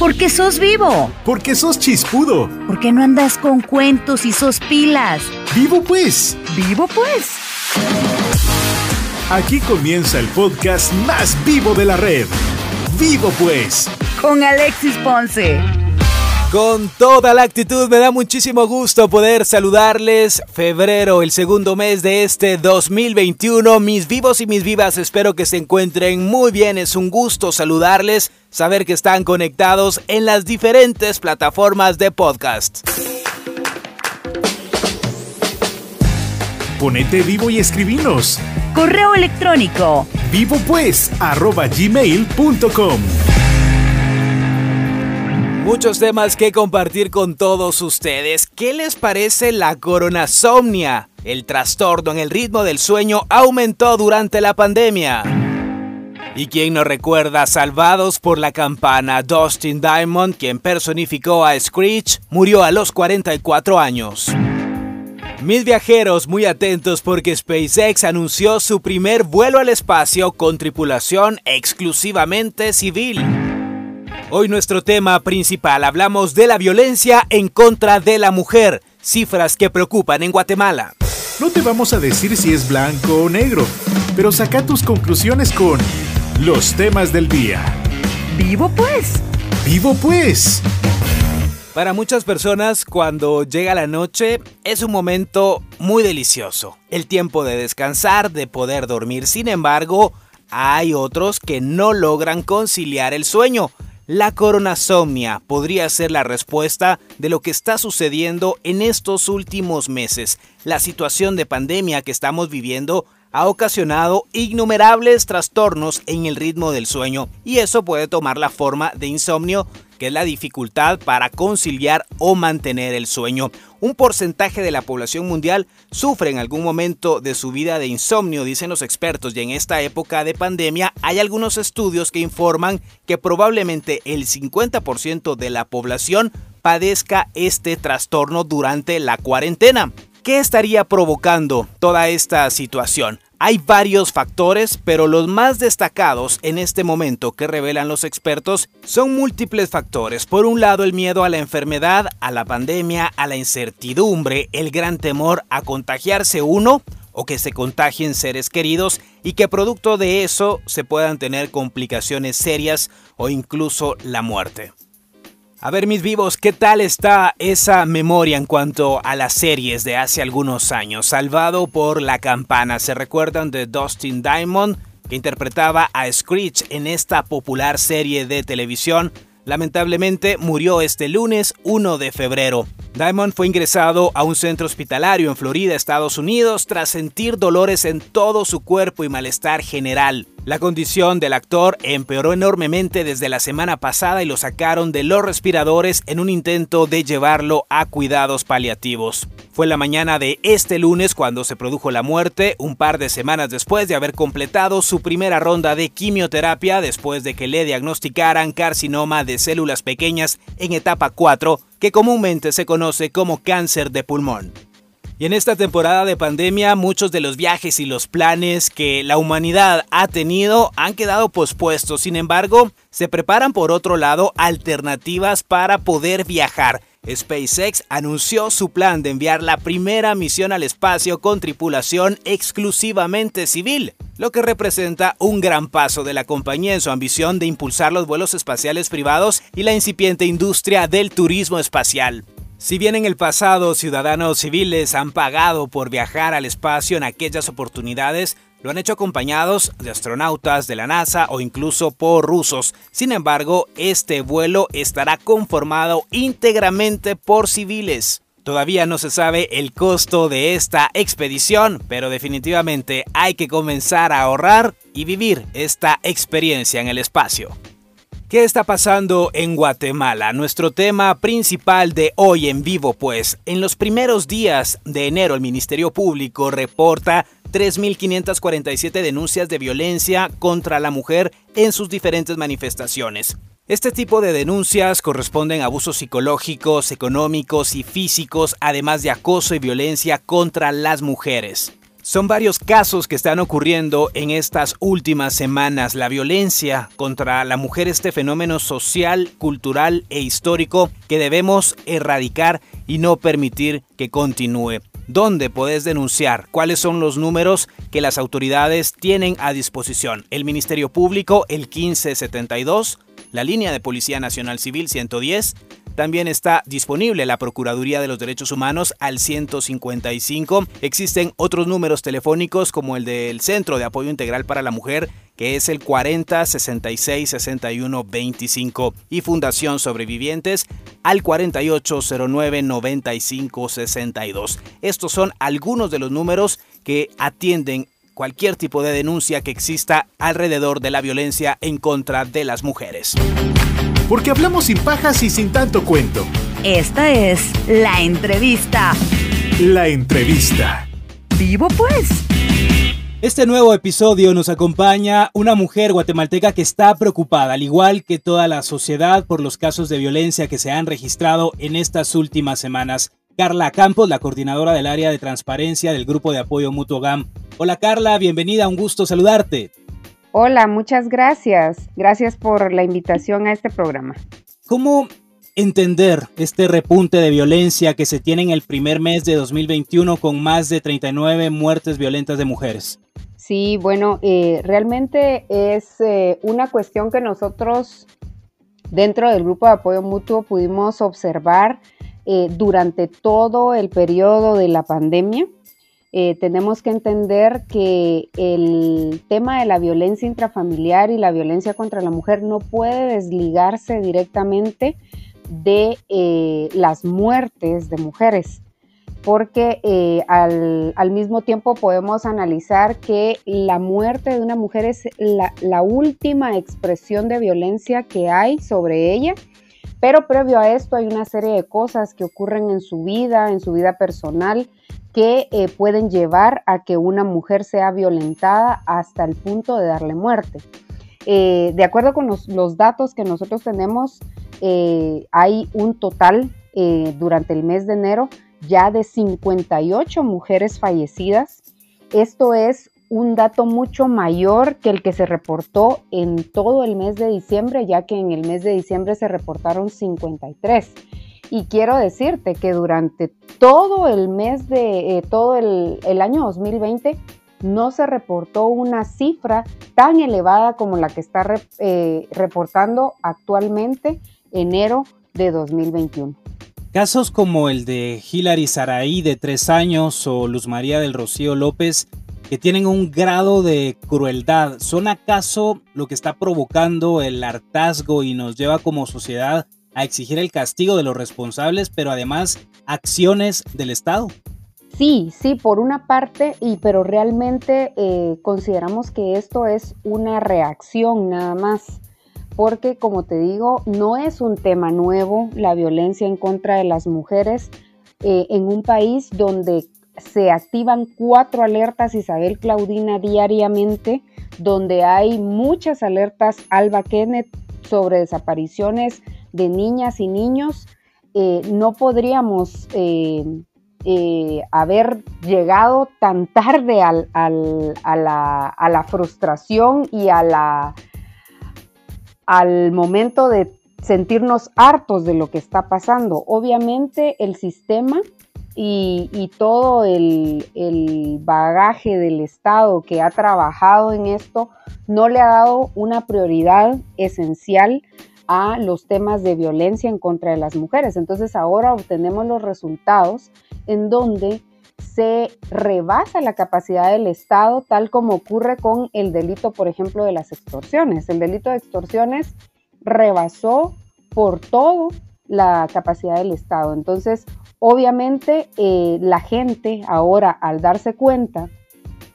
Porque sos vivo. Porque sos chispudo. Porque no andas con cuentos y sos pilas. Vivo pues. Vivo pues. Aquí comienza el podcast más vivo de la red. Vivo pues. Con Alexis Ponce. Con toda la actitud me da muchísimo gusto poder saludarles. Febrero, el segundo mes de este 2021. Mis vivos y mis vivas, espero que se encuentren muy bien. Es un gusto saludarles, saber que están conectados en las diferentes plataformas de podcast. Ponete vivo y escribinos. Correo electrónico. Vivo pues, arroba gmail.com. Muchos temas que compartir con todos ustedes. ¿Qué les parece la coronasomnia? El trastorno en el ritmo del sueño aumentó durante la pandemia. ¿Y quién nos recuerda Salvados por la Campana? Dustin Diamond, quien personificó a Screech, murió a los 44 años. Mis viajeros muy atentos porque SpaceX anunció su primer vuelo al espacio con tripulación exclusivamente civil. Hoy nuestro tema principal hablamos de la violencia en contra de la mujer, cifras que preocupan en Guatemala. No te vamos a decir si es blanco o negro, pero saca tus conclusiones con los temas del día. Vivo pues. Vivo pues. Para muchas personas, cuando llega la noche, es un momento muy delicioso. El tiempo de descansar, de poder dormir. Sin embargo, hay otros que no logran conciliar el sueño. La coronasomnia podría ser la respuesta de lo que está sucediendo en estos últimos meses. La situación de pandemia que estamos viviendo ha ocasionado innumerables trastornos en el ritmo del sueño y eso puede tomar la forma de insomnio que es la dificultad para conciliar o mantener el sueño. Un porcentaje de la población mundial sufre en algún momento de su vida de insomnio, dicen los expertos, y en esta época de pandemia hay algunos estudios que informan que probablemente el 50% de la población padezca este trastorno durante la cuarentena. ¿Qué estaría provocando toda esta situación? Hay varios factores, pero los más destacados en este momento que revelan los expertos son múltiples factores. Por un lado, el miedo a la enfermedad, a la pandemia, a la incertidumbre, el gran temor a contagiarse uno o que se contagien seres queridos y que producto de eso se puedan tener complicaciones serias o incluso la muerte. A ver mis vivos, ¿qué tal está esa memoria en cuanto a las series de hace algunos años? Salvado por la campana, ¿se recuerdan de Dustin Diamond que interpretaba a Screech en esta popular serie de televisión? Lamentablemente murió este lunes 1 de febrero. Diamond fue ingresado a un centro hospitalario en Florida, Estados Unidos, tras sentir dolores en todo su cuerpo y malestar general. La condición del actor empeoró enormemente desde la semana pasada y lo sacaron de los respiradores en un intento de llevarlo a cuidados paliativos. Fue la mañana de este lunes cuando se produjo la muerte, un par de semanas después de haber completado su primera ronda de quimioterapia después de que le diagnosticaran carcinoma de células pequeñas en etapa 4, que comúnmente se conoce como cáncer de pulmón. Y en esta temporada de pandemia muchos de los viajes y los planes que la humanidad ha tenido han quedado pospuestos. Sin embargo, se preparan por otro lado alternativas para poder viajar. SpaceX anunció su plan de enviar la primera misión al espacio con tripulación exclusivamente civil, lo que representa un gran paso de la compañía en su ambición de impulsar los vuelos espaciales privados y la incipiente industria del turismo espacial. Si bien en el pasado ciudadanos civiles han pagado por viajar al espacio en aquellas oportunidades, lo han hecho acompañados de astronautas de la NASA o incluso por rusos. Sin embargo, este vuelo estará conformado íntegramente por civiles. Todavía no se sabe el costo de esta expedición, pero definitivamente hay que comenzar a ahorrar y vivir esta experiencia en el espacio. ¿Qué está pasando en Guatemala? Nuestro tema principal de hoy en vivo, pues, en los primeros días de enero el Ministerio Público reporta 3.547 denuncias de violencia contra la mujer en sus diferentes manifestaciones. Este tipo de denuncias corresponden a abusos psicológicos, económicos y físicos, además de acoso y violencia contra las mujeres. Son varios casos que están ocurriendo en estas últimas semanas. La violencia contra la mujer, este fenómeno social, cultural e histórico que debemos erradicar y no permitir que continúe. ¿Dónde puedes denunciar? ¿Cuáles son los números que las autoridades tienen a disposición? El Ministerio Público, el 1572, la línea de Policía Nacional Civil 110, también está disponible la Procuraduría de los Derechos Humanos al 155. Existen otros números telefónicos como el del Centro de Apoyo Integral para la Mujer, que es el 40 66 61 25 y Fundación Sobrevivientes al 4809 95 62. Estos son algunos de los números que atienden cualquier tipo de denuncia que exista alrededor de la violencia en contra de las mujeres porque hablamos sin pajas y sin tanto cuento. Esta es la entrevista. La entrevista. Vivo pues. Este nuevo episodio nos acompaña una mujer guatemalteca que está preocupada, al igual que toda la sociedad, por los casos de violencia que se han registrado en estas últimas semanas. Carla Campos, la coordinadora del área de transparencia del Grupo de Apoyo Mutuo GAM. Hola Carla, bienvenida, un gusto saludarte. Hola, muchas gracias. Gracias por la invitación a este programa. ¿Cómo entender este repunte de violencia que se tiene en el primer mes de 2021 con más de 39 muertes violentas de mujeres? Sí, bueno, eh, realmente es eh, una cuestión que nosotros dentro del grupo de apoyo mutuo pudimos observar eh, durante todo el periodo de la pandemia. Eh, tenemos que entender que el tema de la violencia intrafamiliar y la violencia contra la mujer no puede desligarse directamente de eh, las muertes de mujeres, porque al, mismo tiempo podemos analizar que la muerte de una mujer es la última expresión de violencia que hay sobre ella pero previo a esto hay una serie de cosas que ocurren en su vida, en su vida personal, que eh, pueden llevar a que una mujer sea violentada hasta el punto de darle muerte. Eh, de acuerdo con los, datos que nosotros tenemos, eh, hay un total durante el mes de enero ya de 58 mujeres fallecidas. Esto es un dato mucho mayor que el que se reportó en todo el mes de diciembre, ya que en el mes de diciembre se reportaron 53. Y quiero decirte que durante todo el mes de eh, todo el, año 2020 no se reportó una cifra tan elevada como la que está eh, reportando actualmente enero de 2021. Casos como el de Hilary Saraí de tres años o Luz María del Rocío López que tienen un grado de crueldad, ¿son acaso lo que está provocando el hartazgo y nos lleva como sociedad a exigir el castigo de los responsables, pero además acciones del Estado? Sí, sí, por una parte, y pero realmente eh, consideramos que esto es una reacción nada más, porque como te digo, no es un tema nuevo la violencia en contra de las mujeres eh, en un país donde se activan cuatro alertas Isabel Claudina diariamente, donde hay muchas alertas Alba Kenneth sobre desapariciones de niñas y niños. Eh, no podríamos eh, eh, haber llegado tan tarde a, la, frustración y a la, al momento de sentirnos hartos de lo que está pasando. Obviamente el sistema y, todo el, bagaje del Estado que ha trabajado en esto no le ha dado una prioridad esencial a los temas de violencia en contra de las mujeres. Entonces ahora obtenemos los resultados en donde se rebasa la capacidad del Estado, tal como ocurre con el delito, por ejemplo, de las extorsiones. El delito de extorsiones rebasó por todo la capacidad del Estado. Entonces, Obviamente eh, la gente ahora al darse cuenta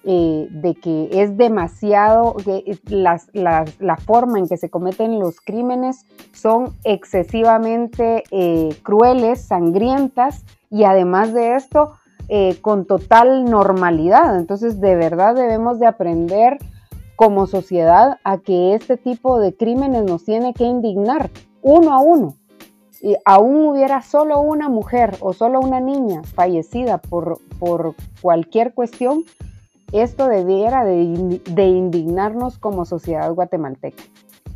eh, de que es demasiado, que la forma en que se cometen los crímenes son excesivamente eh, crueles, sangrientas y además de esto con total normalidad. Entonces de verdad debemos de aprender como sociedad a que este tipo de crímenes nos tiene que indignar uno a uno y aún hubiera solo una mujer o solo una niña fallecida por, por cualquier cuestión, esto debiera de, de indignarnos como sociedad guatemalteca.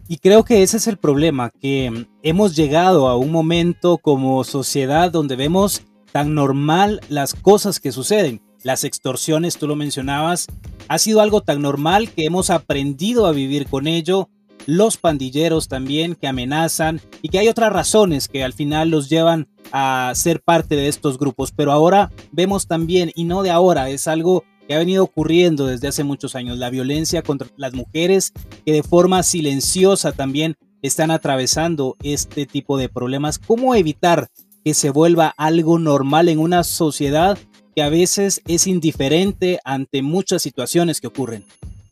Y creo que ese es el problema, que hemos llegado a un momento como sociedad donde vemos tan normal las cosas que suceden. Las extorsiones, tú lo mencionabas, ha sido algo tan normal que hemos aprendido a vivir con ello. Los pandilleros también que amenazan y que hay otras razones que al final los llevan a ser parte de estos grupos. Pero ahora vemos también, y no de ahora, es algo que ha venido ocurriendo desde hace muchos años, la violencia contra las mujeres que de forma silenciosa también están atravesando este tipo de problemas. ¿Cómo evitar que se vuelva algo normal en una sociedad que a veces es indiferente ante muchas situaciones que ocurren?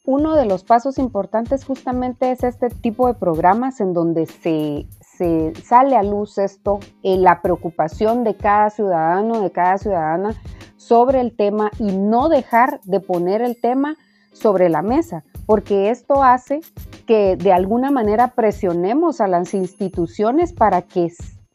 Uno de los pasos importantes justamente es este tipo de programas en donde se, se sale a luz esto, eh, la preocupación de cada ciudadano, de cada ciudadana sobre el tema y no dejar de poner el tema sobre la mesa, porque esto hace que de alguna manera presionemos a las instituciones para que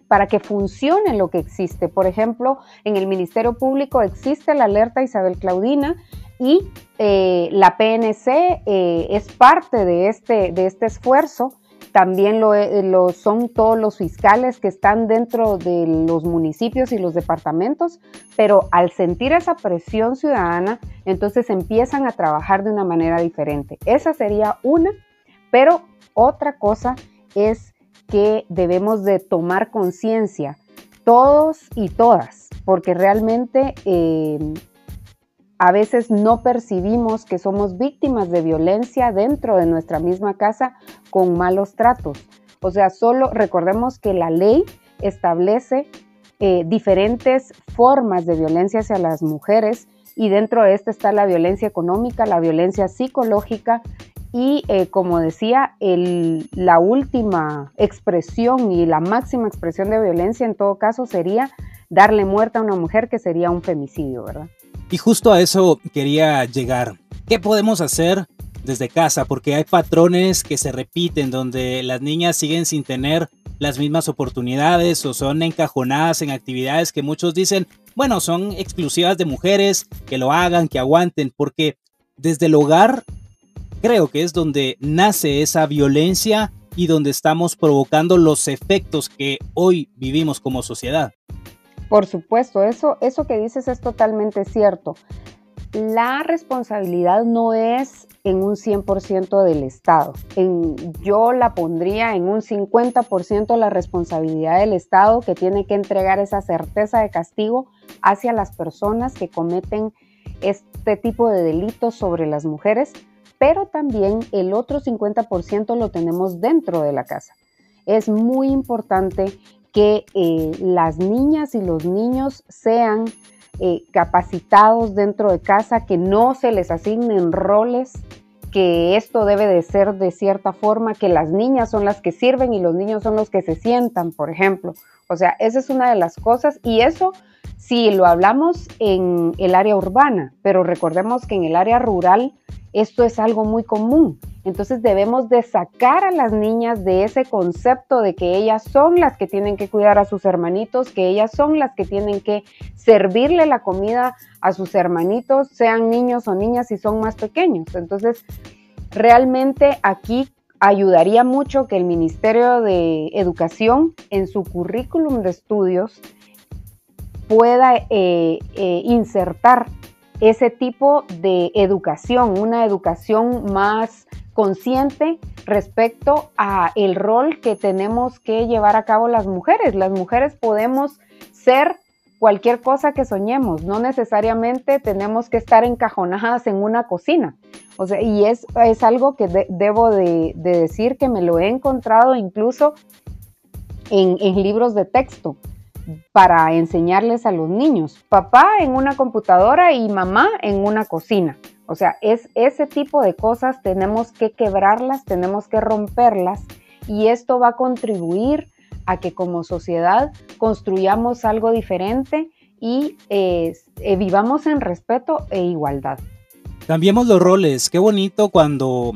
para que funcione lo que existe. Por ejemplo, en el Ministerio Público existe la alerta Isabel Claudina y eh, la PNC eh, es parte de este, de este esfuerzo también eh, lo, son todos los fiscales que están dentro de los municipios y los departamentos, pero al sentir esa presión ciudadana, entonces empiezan a trabajar de una manera diferente. Esa sería una, pero otra cosa es que debemos de tomar conciencia, todos y todas, porque realmente a veces no percibimos que somos víctimas de violencia dentro de nuestra misma casa con malos tratos. O sea, solo recordemos que la ley establece eh, diferentes formas de violencia hacia las mujeres y dentro de esta está la violencia económica, la violencia psicológica y eh, como decía, la última expresión y la máxima expresión de violencia en todo caso sería darle muerte a una mujer que sería un femicidio, ¿verdad? Y justo a eso quería llegar. ¿Qué podemos hacer desde casa? Porque hay patrones que se repiten donde las niñas siguen sin tener las mismas oportunidades o son encajonadas en actividades que muchos dicen, bueno, son exclusivas de mujeres, que lo hagan, que aguanten, porque desde el hogar creo que es donde nace esa violencia y donde estamos provocando los efectos que hoy vivimos como sociedad. Por supuesto, eso, eso que dices es totalmente cierto. La responsabilidad no es en un 100% del Estado. Yo la pondría en un 50% la responsabilidad del Estado que tiene que entregar esa certeza de castigo hacia las personas que cometen este tipo de delitos sobre las mujeres, pero también el otro 50% lo tenemos dentro de la casa. Es muy importante que eh, las niñas y los niños sean eh, capacitados dentro de casa, que no se les asignen roles, que esto debe de ser de cierta forma, que las niñas son las que sirven y los niños son los que se sientan, por ejemplo. O sea, esa es una de las cosas y eso si lo hablamos en el área urbana, pero recordemos que en el área rural esto es algo muy común. Entonces debemos de sacar a las niñas de ese concepto de que ellas son las que tienen que cuidar a sus hermanitos, que ellas son las que tienen que servirle la comida a sus hermanitos, sean niños o niñas si son más pequeños. Entonces, realmente aquí ayudaría mucho que el Ministerio de Educación en su currículum de estudios pueda eh, eh, insertar ese tipo de educación, una educación más consciente respecto a el rol que tenemos que llevar a cabo las mujeres. Las mujeres podemos ser cualquier cosa que soñemos, no necesariamente tenemos que estar encajonadas en una cocina. O sea, y es, es algo que debo de, decir que me lo he encontrado incluso en, en libros de texto para enseñarles a los niños. Papá en una computadora y mamá en una cocina. O sea, es ese tipo de cosas tenemos que quebrarlas, tenemos que romperlas y esto va a contribuir a que como sociedad construyamos algo diferente y eh, eh, vivamos en respeto e igualdad. Cambiemos los roles. Qué bonito cuando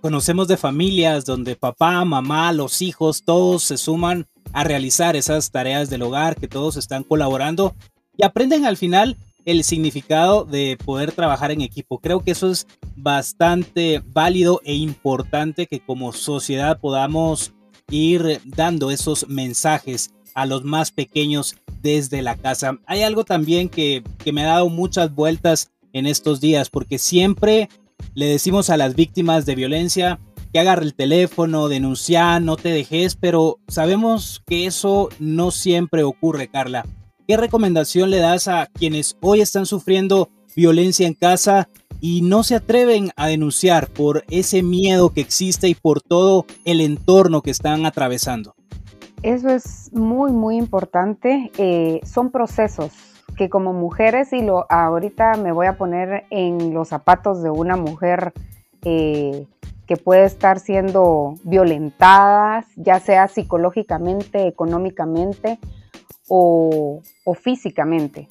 conocemos de familias donde papá, mamá, los hijos, todos se suman a realizar esas tareas del hogar, que todos están colaborando y aprenden al final el significado de poder trabajar en equipo. Creo que eso es bastante válido e importante que como sociedad podamos ir dando esos mensajes a los más pequeños desde la casa. Hay algo también que, que me ha dado muchas vueltas en estos días porque siempre le decimos a las víctimas de violencia que agarre el teléfono, denunciar, no te dejes, pero sabemos que eso no siempre ocurre, Carla. ¿Qué recomendación le das a quienes hoy están sufriendo violencia en casa y no se atreven a denunciar por ese miedo que existe y por todo el entorno que están atravesando? Eso es muy, muy importante. Eh, son procesos que como mujeres, y lo, ahorita me voy a poner en los zapatos de una mujer eh, que puede estar siendo violentada, ya sea psicológicamente, económicamente o, físicamente.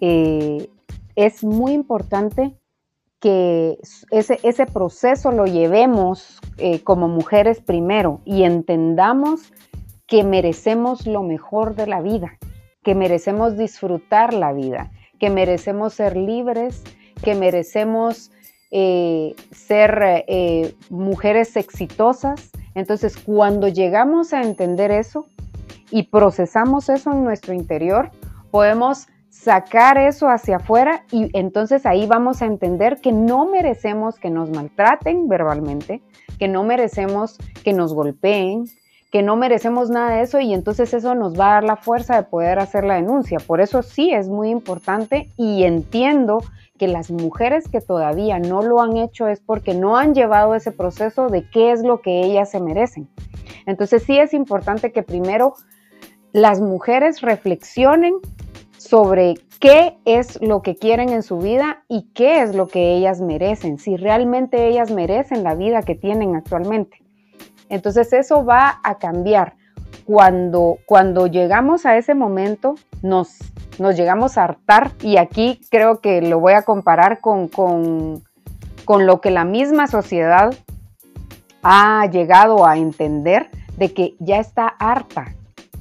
Eh, es muy importante que ese, ese proceso lo llevemos eh, como mujeres primero y entendamos que merecemos lo mejor de la vida, que merecemos disfrutar la vida, que merecemos ser libres, que merecemos eh, ser eh, mujeres exitosas. Entonces, cuando llegamos a entender eso y procesamos eso en nuestro interior, podemos sacar eso hacia afuera y entonces ahí vamos a entender que no merecemos que nos maltraten verbalmente, que no merecemos que nos golpeen, que no merecemos nada de eso y entonces eso nos va a dar la fuerza de poder hacer la denuncia. Por eso sí es muy importante y entiendo que las mujeres que todavía no lo han hecho es porque no han llevado ese proceso de qué es lo que ellas se merecen. Entonces sí es importante que primero las mujeres reflexionen sobre qué es lo que quieren en su vida y qué es lo que ellas merecen, si realmente ellas merecen la vida que tienen actualmente. Entonces eso va a cambiar. Cuando, cuando llegamos a ese momento, nos nos llegamos a hartar y aquí creo que lo voy a comparar con, con, lo que la misma sociedad ha llegado a entender de que ya está harta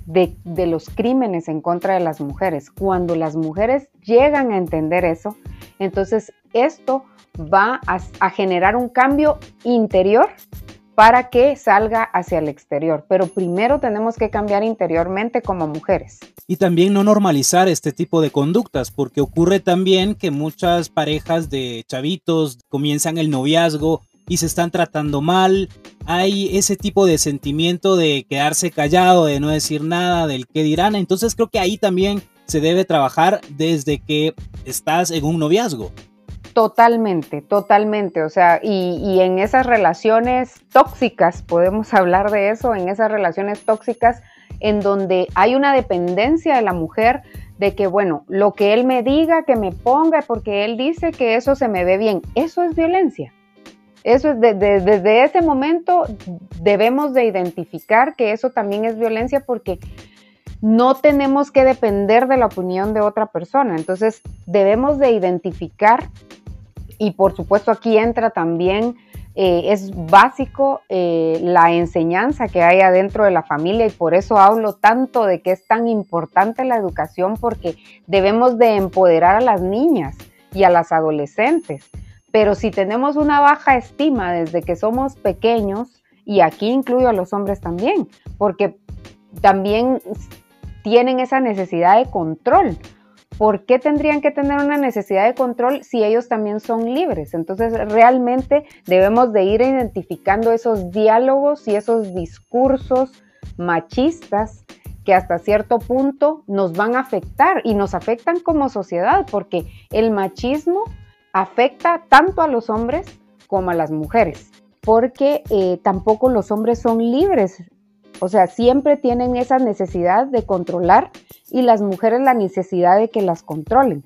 de, los crímenes en contra de las mujeres. Cuando las mujeres llegan a entender eso, entonces esto va a generar un cambio interior para que salga hacia el exterior. Pero primero tenemos que cambiar interiormente como mujeres. Y también no normalizar este tipo de conductas, porque ocurre también que muchas parejas de chavitos comienzan el noviazgo y se están tratando mal. Hay ese tipo de sentimiento de quedarse callado, de no decir nada, del qué dirán. Entonces creo que ahí también se debe trabajar desde que estás en un noviazgo. Totalmente, totalmente. O sea, y, en esas relaciones tóxicas, podemos hablar de eso, en esas relaciones tóxicas en donde hay una dependencia de la mujer de que, bueno, lo que él me diga, que me ponga, porque él dice que eso se me ve bien, eso es violencia. Eso es desde ese momento debemos de identificar que eso también es violencia porque no tenemos que depender de la opinión de otra persona. Entonces debemos de identificar y por supuesto aquí entra también, eh, es básico eh, la enseñanza que hay adentro de la familia y por eso hablo tanto de que es tan importante la educación porque debemos de empoderar a las niñas y a las adolescentes. Pero si tenemos una baja estima desde que somos pequeños, y aquí incluyo a los hombres también, porque también tienen esa necesidad de control. ¿Por qué tendrían que tener una necesidad de control si ellos también son libres? Entonces, realmente debemos de ir identificando esos diálogos y esos discursos machistas que hasta cierto punto nos van a afectar y nos afectan como sociedad, porque el machismo afecta tanto a los hombres como a las mujeres, porque eh, tampoco los hombres son libres o sea, siempre tienen esa necesidad de controlar y las mujeres la necesidad de que las controlen.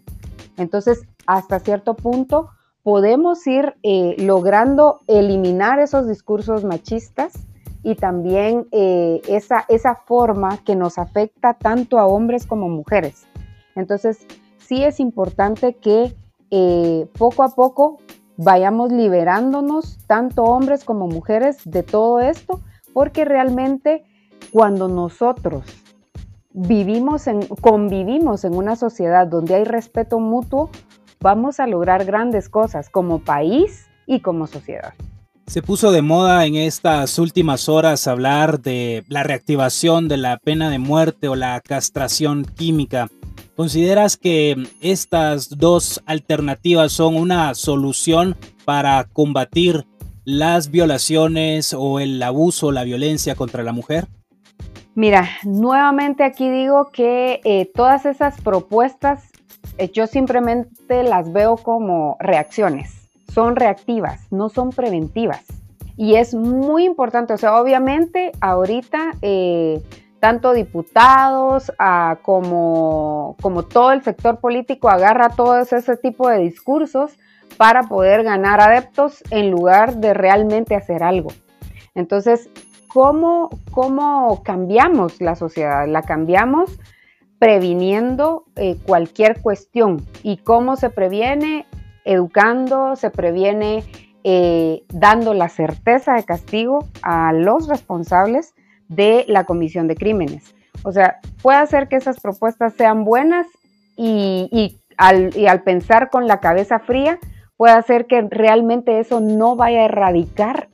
Entonces, hasta cierto punto, podemos ir eh, logrando eliminar esos discursos machistas y también eh, esa, esa forma que nos afecta tanto a hombres como mujeres. Entonces, sí es importante que eh, poco a poco vayamos liberándonos, tanto hombres como mujeres, de todo esto porque realmente cuando nosotros vivimos en, convivimos en una sociedad donde hay respeto mutuo, vamos a lograr grandes cosas como país y como sociedad. Se puso de moda en estas últimas horas hablar de la reactivación de la pena de muerte o la castración química. ¿Consideras que estas dos alternativas son una solución para combatir las violaciones o el abuso, la violencia contra la mujer? Mira, nuevamente aquí digo que eh, todas esas propuestas eh, yo simplemente las veo como reacciones. Son reactivas, no son preventivas. Y es muy importante, o sea, obviamente ahorita eh, tanto diputados como, como todo el sector político agarra todo ese tipo de discursos para poder ganar adeptos en lugar de realmente hacer algo. Entonces, ¿cómo, cómo cambiamos la sociedad? La cambiamos previniendo eh, cualquier cuestión. ¿Y cómo se previene? Educando, se previene eh, dando la certeza de castigo a los responsables de la comisión de crímenes. O sea, puede hacer que esas propuestas sean buenas y al pensar con la cabeza fría, puede hacer que realmente eso no vaya a erradicar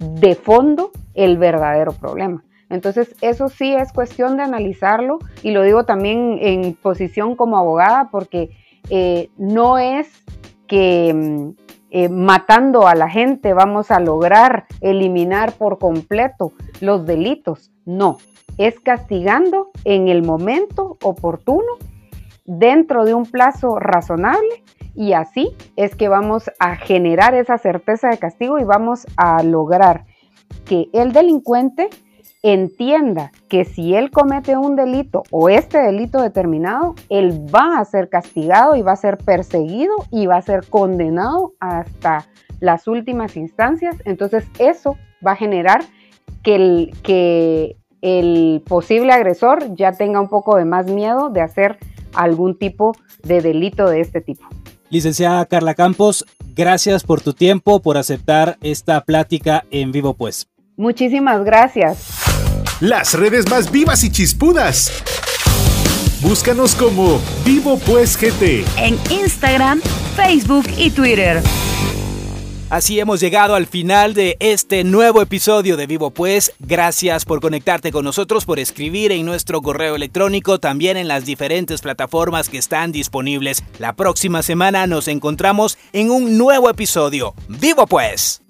de fondo el verdadero problema. Entonces, eso sí es cuestión de analizarlo y lo digo también en posición como abogada porque eh, no es que mm, eh, matando a la gente vamos a lograr eliminar por completo los delitos. No, es castigando en el momento oportuno, dentro de un plazo razonable y así es que vamos a generar esa certeza de castigo y vamos a lograr que el delincuente entienda que si él comete un delito o este delito determinado, él va a ser castigado y va a ser perseguido y va a ser condenado hasta las últimas instancias. Entonces eso va a generar que el, posible agresor ya tenga un poco de más miedo de hacer algún tipo de delito de este tipo. Licenciada Carla Campos, gracias por tu tiempo, por aceptar esta plática en vivo pues. Muchísimas gracias. Las redes más vivas y chispudas. Búscanos como Vivo Pues GT. En Instagram, Facebook y Twitter. Así hemos llegado al final de este nuevo episodio de Vivo Pues. Gracias por conectarte con nosotros, por escribir en nuestro correo electrónico, también en las diferentes plataformas que están disponibles. La próxima semana nos encontramos en un nuevo episodio. Vivo Pues.